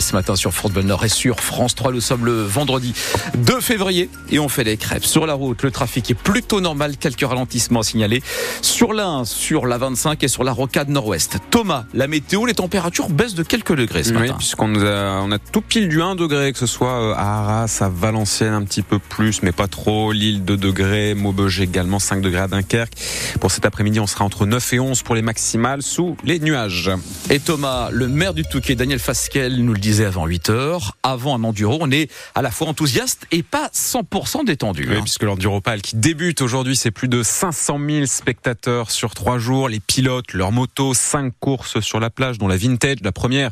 ce matin sur France Bleu Nord et sur France 3. Nous sommes le vendredi 2 février et on fait les crêpes. Sur la route, le trafic est plutôt normal. Quelques ralentissements signalés sur l'A1, sur la 25 et sur la rocade nord-ouest. Thomas, la météo, les températures baissent de quelques degrés ce oui, matin. puisqu'on nous a, on a tout pile du 1 degré, que ce soit euh, à Arras, à Valenciennes un petit peu plus, mais pas trop. Lille 2 degrés, Maubeuge également 5 degrés à Dunkerque. Pour cet après-midi, on sera entre 9 et 11 pour les maximales sous les nuages. Et Thomas, le maire du Touquet, Daniel Fasquel, nous le disait avant 8 heures. Avant un enduro, on est à la fois enthousiaste et pas 100% détendu. Oui, hein. puisque l'Enduropal qui débute aujourd'hui, c'est plus de 500 000 spectateurs sur trois jours. Les pilotes, leurs motos, cinq courses sur la plage, dont la Vintage, la première,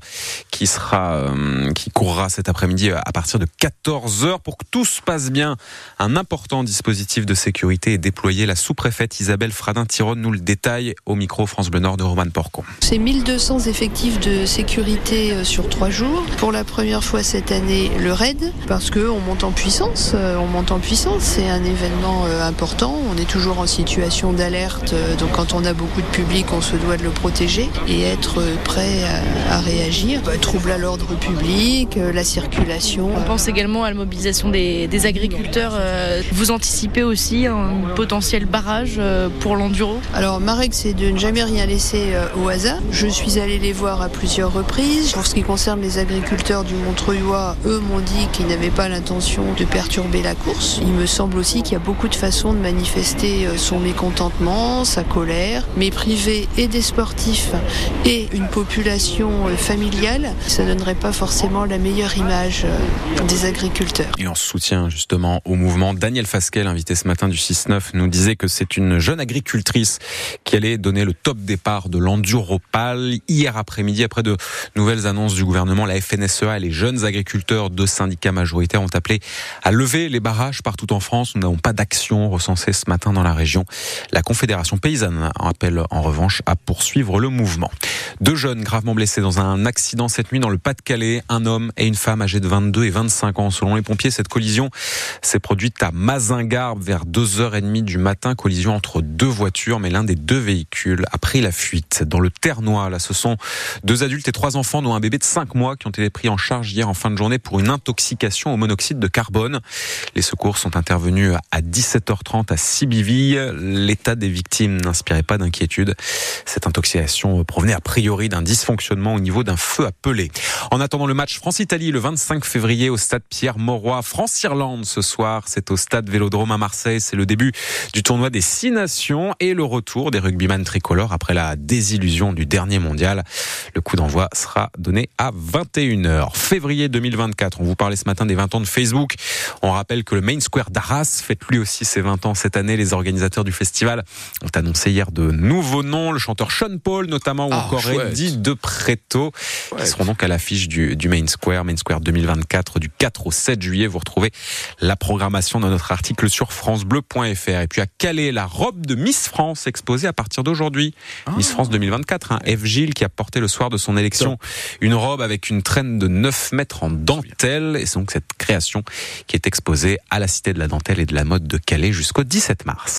qui sera, euh, qui courra cet après-midi à partir de 14 heures. Pour que tout se passe bien, un important dispositif de sécurité est déployé. La sous-préfète Isabelle Fradin-Tironne nous le détaille au micro France Bleu Nord de Roman Porcon. C'est 1200 effectifs de sécurité euh, sur trois jours. Pour la première fois cette année, le RAID, parce qu'on monte en puissance. euh, On monte en puissance, c'est un événement euh, important. On est toujours en situation d'alerte, donc quand on a beaucoup de public, on se doit de le protéger et être prêt à, à réagir. Bah, trouble à l'ordre public, la circulation. On pense également à la mobilisation des, des agriculteurs. Vous anticipez aussi un potentiel barrage pour l'enduro? Alors ma règle c'est de ne jamais rien laisser au hasard. Je suis allée les voir à plusieurs reprises. Pour ce qui concerne les agriculteurs du Montreuilois, eux m'ont dit qu'ils n'avaient pas l'intention de perturber la course. Il me semble aussi qu'il y a beaucoup de façons de manifester euh, son mécontentement, sa colère, mais privé et des sportifs et une population euh, familiale, ça donnerait pas forcément la meilleure image euh, des agriculteurs. Et en soutien justement au mouvement, Daniel Fasquel, invité ce matin du 6-9, nous disait que c'est une jeune agricultrice qui allait donner le top départ de l'Enduropal hier après-midi. Après de nouvelles annonces du gouvernement, la FNSEA et les jeunes agriculteurs de syndicats majoritaires ont appelé à lever les barrages partout en France. Nous n'avons pas d'action recensée ce matin dans la région. La Confédération paysanne appelle en revanche à poursuivre le mouvement. Deux jeunes gravement blessés dans un accident cette nuit dans le Pas-de-Calais. Un homme et une femme âgés de 22 et 25 ans. Selon les pompiers, cette collision s'est produite à Mazingarbe vers 2h30 du matin. Collision entre deux voitures, mais l'un des deux véhicules a pris la fuite. Dans le Ternois, là, ce sont deux adultes et trois enfants, dont un bébé de 5 mois, qui ont été pris en charge hier en fin de journée pour une intoxication au monoxyde de carbone. Les secours sont intervenus à 17h30 à Sibiville. L'état des victimes n'inspirait pas d'inquiétude. Cette intoxication provenait a priori d'un dysfonctionnement au niveau d'un feu appelé. En attendant le match France-Italie le 25 février au stade Pierre-Mauroy, France-Irlande ce soir, c'est au stade Vélodrome à Marseille. C'est le début du tournoi des six nations et le retour des rugbyman tricolores après la désillusion du dernier mondial. Le coup d'envoi sera donné à 21h. Février 2024, on vous parlait ce matin des 20 ans de Facebook. On rappelle que le Main Square d'Arras fête lui aussi ses 20 ans cette année. Les organisateurs du festival ont annoncé hier de nouveaux noms, le chanteur Sean Paul notamment ou Ah, encore chouette. Eddie de Preto qui seront donc à l'affiche du, du Main Square, Main Square 2024 du 4 au 7 juillet. Vous retrouvez la programmation dans notre article sur francebleu.fr. Et puis à Calais, la robe de Miss France exposée à partir d'aujourd'hui. Miss France 2024, hein, F. Gilles qui a porté le soir de son élection une robe avec une traîne de 9 mètres en dentelle. Et c'est donc cette création qui est exposée à la Cité de la Dentelle et de la Mode de Calais jusqu'au 17 mars.